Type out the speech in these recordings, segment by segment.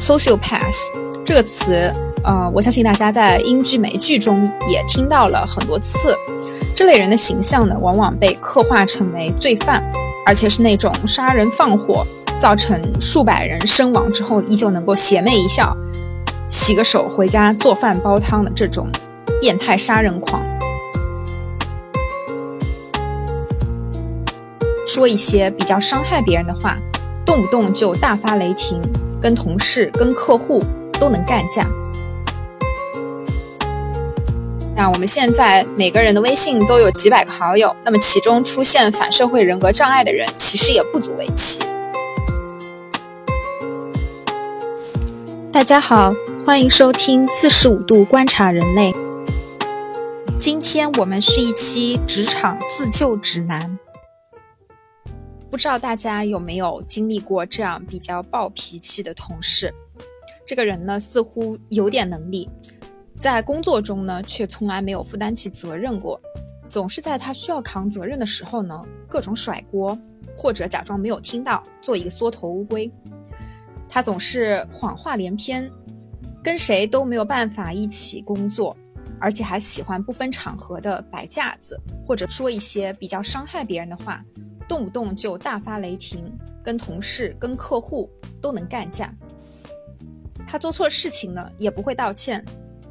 sociopath 这个词，呃，我相信大家在英剧、美剧中也听到了很多次。这类人的形象呢，往往被刻画成为罪犯，而且是那种杀人放火，造成数百人身亡之后，依旧能够邪魅一笑，洗个手回家做饭煲汤的这种变态杀人狂。说一些比较伤害别人的话，动不动就大发雷霆，跟同事、跟客户都能干架。那我们现在每个人的微信都有几百个好友，那么其中出现反社会人格障碍的人，其实也不足为奇。大家好，欢迎收听四十五度观察人类。今天我们是一期职场自救指南。不知道大家有没有经历过这样比较暴脾气的同事？这个人呢，似乎有点能力，在工作中呢，却从来没有负担起责任过，总是在他需要扛责任的时候呢，各种甩锅，或者假装没有听到，做一个缩头乌龟。他总是谎话连篇，跟谁都没有办法一起工作，而且还喜欢不分场合的摆架子，或者说一些比较伤害别人的话。动不动就大发雷霆，跟同事、跟客户都能干架。他做错事情呢，也不会道歉。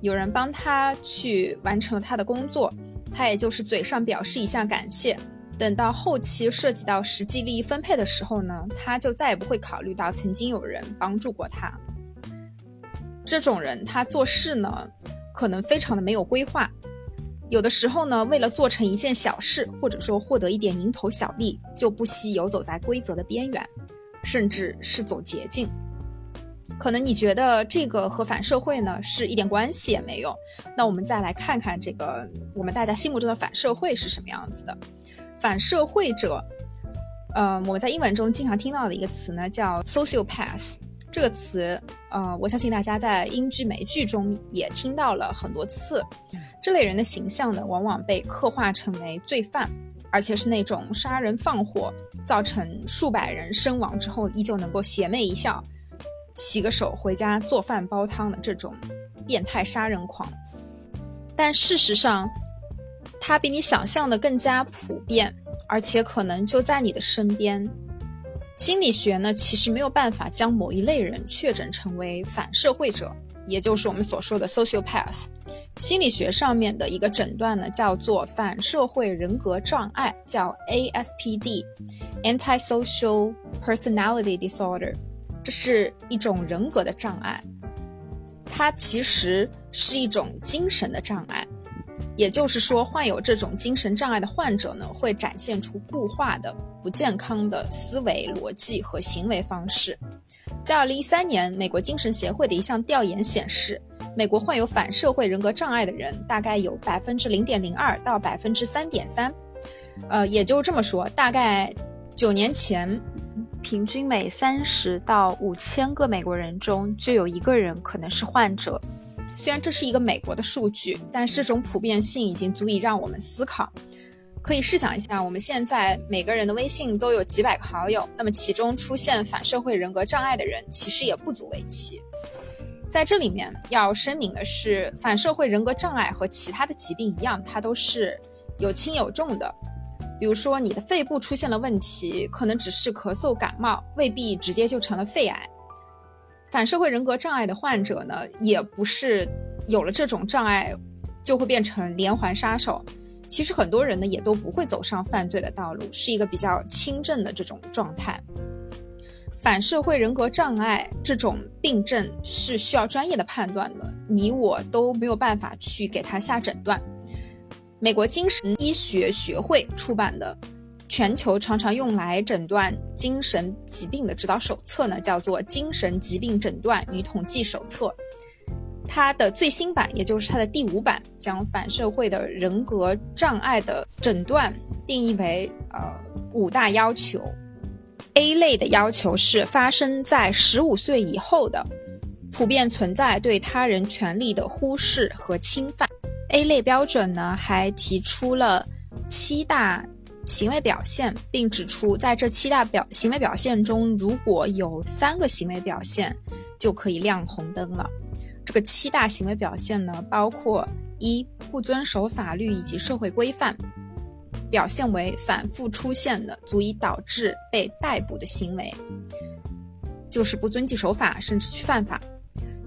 有人帮他去完成了他的工作，他也就是嘴上表示一下感谢。等到后期涉及到实际利益分配的时候呢，他就再也不会考虑到曾经有人帮助过他。这种人，他做事呢，可能非常的没有规划。有的时候呢，为了做成一件小事，或者说获得一点蝇头小利，就不惜游走在规则的边缘，甚至是走捷径。可能你觉得这个和反社会呢是一点关系也没有。那我们再来看看这个我们大家心目中的反社会是什么样子的。反社会者，呃，我们在英文中经常听到的一个词呢叫 sociopath。这个词，呃，我相信大家在英剧、美剧中也听到了很多次。这类人的形象呢，往往被刻画成为罪犯，而且是那种杀人放火，造成数百人身亡之后，依旧能够邪魅一笑，洗个手回家做饭煲汤的这种变态杀人狂。但事实上，他比你想象的更加普遍，而且可能就在你的身边。心理学呢，其实没有办法将某一类人确诊成为反社会者，也就是我们所说的 sociopath。心理学上面的一个诊断呢，叫做反社会人格障碍，叫 ASPD（Antisocial Personality Disorder），这是一种人格的障碍，它其实是一种精神的障碍。也就是说，患有这种精神障碍的患者呢，会展现出固化的、不健康的思维逻辑和行为方式。在二零一三年，美国精神协会的一项调研显示，美国患有反社会人格障碍的人大概有百分之零点零二到百分之三点三。呃，也就这么说，大概九年前，平均每三十到五千个美国人中就有一个人可能是患者。虽然这是一个美国的数据，但是这种普遍性已经足以让我们思考。可以试想一下，我们现在每个人的微信都有几百个好友，那么其中出现反社会人格障碍的人，其实也不足为奇。在这里面要声明的是，反社会人格障碍和其他的疾病一样，它都是有轻有重的。比如说，你的肺部出现了问题，可能只是咳嗽感冒，未必直接就成了肺癌。反社会人格障碍的患者呢，也不是有了这种障碍就会变成连环杀手。其实很多人呢，也都不会走上犯罪的道路，是一个比较轻症的这种状态。反社会人格障碍这种病症是需要专业的判断的，你我都没有办法去给他下诊断。美国精神医学学会出版的。全球常常用来诊断精神疾病的指导手册呢，叫做《精神疾病诊断与统计手册》。它的最新版，也就是它的第五版，将反社会的人格障碍的诊断定义为呃五大要求。A 类的要求是发生在十五岁以后的，普遍存在对他人权利的忽视和侵犯。A 类标准呢，还提出了七大。行为表现，并指出在这七大表行为表现中，如果有三个行为表现就可以亮红灯了。这个七大行为表现呢，包括一不遵守法律以及社会规范，表现为反复出现的足以导致被逮捕的行为，就是不遵纪守法，甚至去犯法。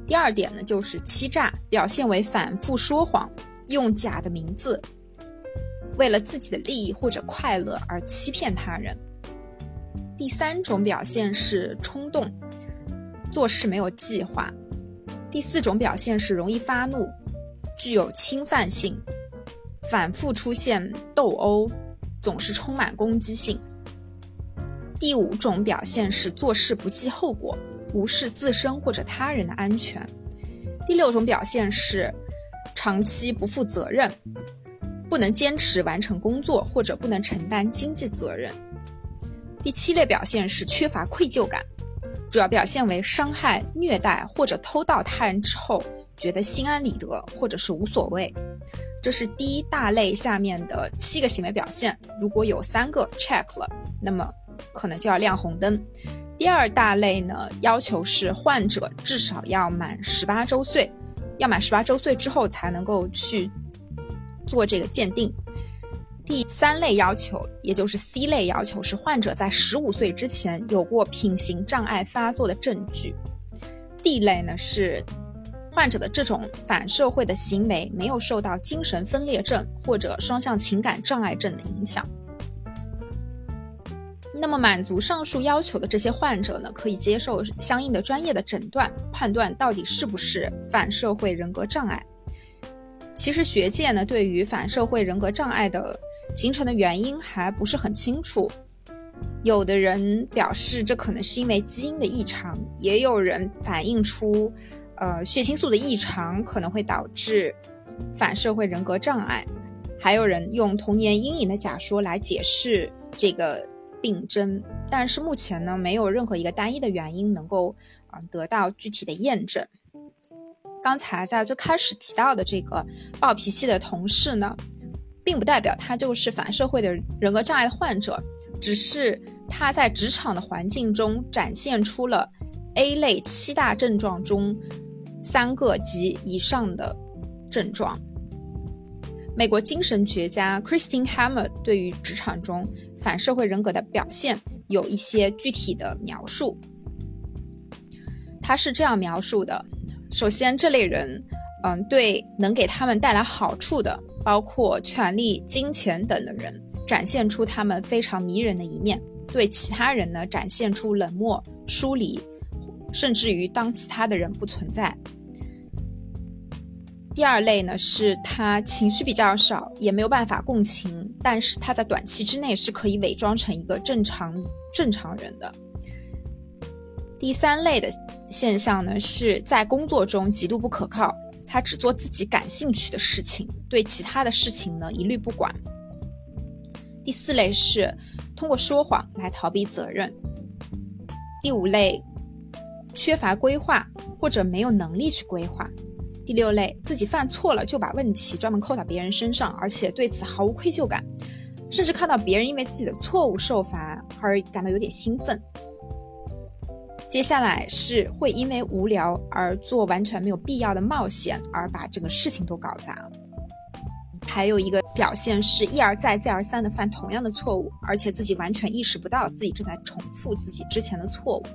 第二点呢，就是欺诈，表现为反复说谎，用假的名字，为了自己的利益或者快乐而欺骗他人。第三种表现是冲动，做事没有计划。第四种表现是容易发怒，具有侵犯性，反复出现斗殴，总是充满攻击性。第五种表现是做事不计后果。无视自身或者他人的安全。第六种表现是长期不负责任，不能坚持完成工作或者不能承担经济责任。第七类表现是缺乏愧疚感，主要表现为伤害、虐待或者偷盗他人之后觉得心安理得或者是无所谓。这是第一大类下面的七个行为表现，如果有三个 check 了，那么可能就要亮红灯。第二大类呢，要求是患者至少要满十八周岁，要满十八周岁之后才能够去做这个鉴定。第三类要求，也就是 C 类要求，是患者在十五岁之前有过品行障碍发作的证据。D 类呢是患者的这种反社会的行为没有受到精神分裂症或者双向情感障碍症的影响。那么，满足上述要求的这些患者呢，可以接受相应的专业的诊断，判断到底是不是反社会人格障碍。其实，学界呢对于反社会人格障碍的形成的原因还不是很清楚。有的人表示这可能是因为基因的异常，也有人反映出，呃，血清素的异常可能会导致反社会人格障碍，还有人用童年阴影的假说来解释这个。病症，但是目前呢，没有任何一个单一的原因能够啊得到具体的验证。刚才在最开始提到的这个暴脾气的同事呢，并不代表他就是反社会的人格障碍患者，只是他在职场的环境中展现出了 A 类七大症状中三个及以上的症状。美国精神学家 Christine Hammer 对于职场中反社会人格的表现有一些具体的描述。他是这样描述的：首先，这类人，嗯，对能给他们带来好处的，包括权力、金钱等的人，展现出他们非常迷人的一面；对其他人呢，展现出冷漠、疏离，甚至于当其他的人不存在。第二类呢，是他情绪比较少，也没有办法共情，但是他在短期之内是可以伪装成一个正常正常人的。第三类的现象呢，是在工作中极度不可靠，他只做自己感兴趣的事情，对其他的事情呢一律不管。第四类是通过说谎来逃避责任。第五类缺乏规划或者没有能力去规划。第六类，自己犯错了就把问题专门扣到别人身上，而且对此毫无愧疚感，甚至看到别人因为自己的错误受罚而感到有点兴奋。接下来是会因为无聊而做完全没有必要的冒险，而把整个事情都搞砸。还有一个表现是一而再、再而三的犯同样的错误，而且自己完全意识不到自己正在重复自己之前的错误。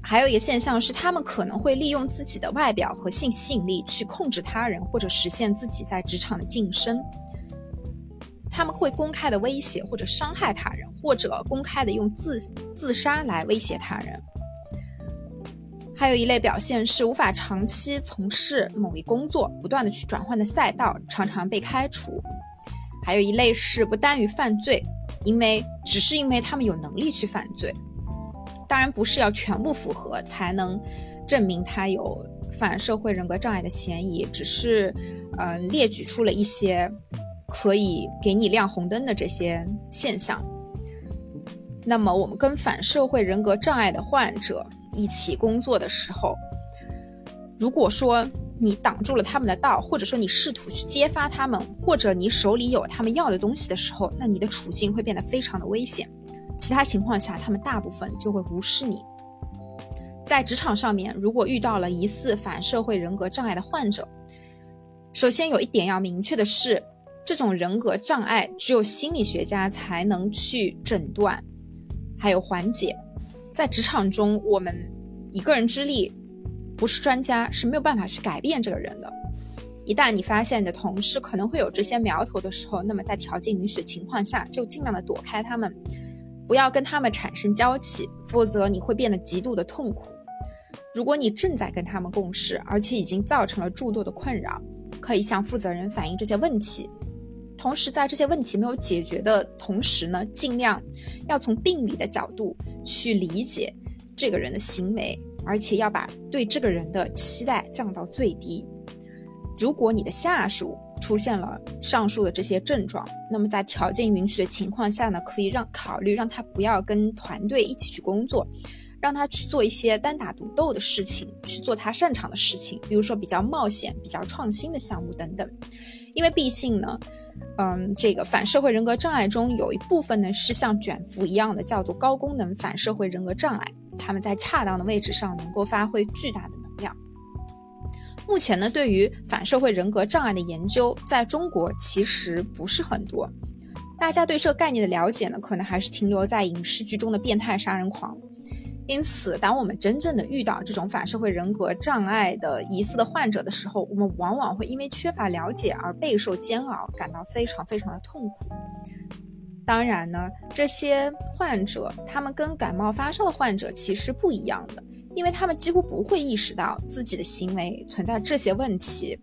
还有一个现象是，他们可能会利用自己的外表和性吸引力去控制他人，或者实现自己在职场的晋升。他们会公开的威胁或者伤害他人，或者公开的用自自杀来威胁他人。还有一类表现是无法长期从事某一工作，不断的去转换的赛道，常常被开除。还有一类是不耽于犯罪，因为只是因为他们有能力去犯罪。当然不是要全部符合才能证明他有反社会人格障碍的嫌疑，只是，嗯，列举出了一些可以给你亮红灯的这些现象。那么，我们跟反社会人格障碍的患者一起工作的时候，如果说你挡住了他们的道，或者说你试图去揭发他们，或者你手里有他们要的东西的时候，那你的处境会变得非常的危险。其他情况下，他们大部分就会无视你。在职场上面，如果遇到了疑似反社会人格障碍的患者，首先有一点要明确的是，这种人格障碍只有心理学家才能去诊断，还有缓解。在职场中，我们一个人之力不是专家，是没有办法去改变这个人的。一旦你发现你的同事可能会有这些苗头的时候，那么在条件允许的情况下，就尽量的躲开他们。不要跟他们产生交集，否则你会变得极度的痛苦。如果你正在跟他们共事，而且已经造成了诸多的困扰，可以向负责人反映这些问题。同时，在这些问题没有解决的同时呢，尽量要从病理的角度去理解这个人的行为，而且要把对这个人的期待降到最低。如果你的下属，出现了上述的这些症状，那么在条件允许的情况下呢，可以让考虑让他不要跟团队一起去工作，让他去做一些单打独斗的事情，去做他擅长的事情，比如说比较冒险、比较创新的项目等等。因为毕竟呢，嗯，这个反社会人格障碍中有一部分呢是像卷福一样的，叫做高功能反社会人格障碍，他们在恰当的位置上能够发挥巨大的能量。目前呢，对于反社会人格障碍的研究，在中国其实不是很多。大家对这个概念的了解呢，可能还是停留在影视剧中的变态杀人狂。因此，当我们真正的遇到这种反社会人格障碍的疑似的患者的时候，我们往往会因为缺乏了解而备受煎熬，感到非常非常的痛苦。当然呢，这些患者他们跟感冒发烧的患者其实不一样的。因为他们几乎不会意识到自己的行为存在这些问题，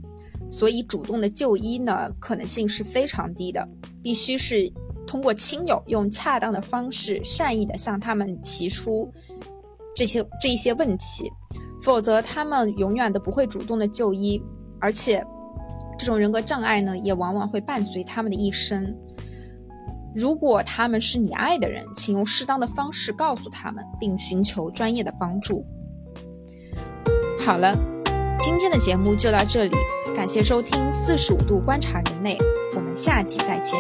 所以主动的就医呢可能性是非常低的。必须是通过亲友用恰当的方式，善意的向他们提出这些这一些问题，否则他们永远都不会主动的就医。而且，这种人格障碍呢也往往会伴随他们的一生。如果他们是你爱的人，请用适当的方式告诉他们，并寻求专业的帮助。好了，今天的节目就到这里，感谢收听四十五度观察人类，我们下期再见。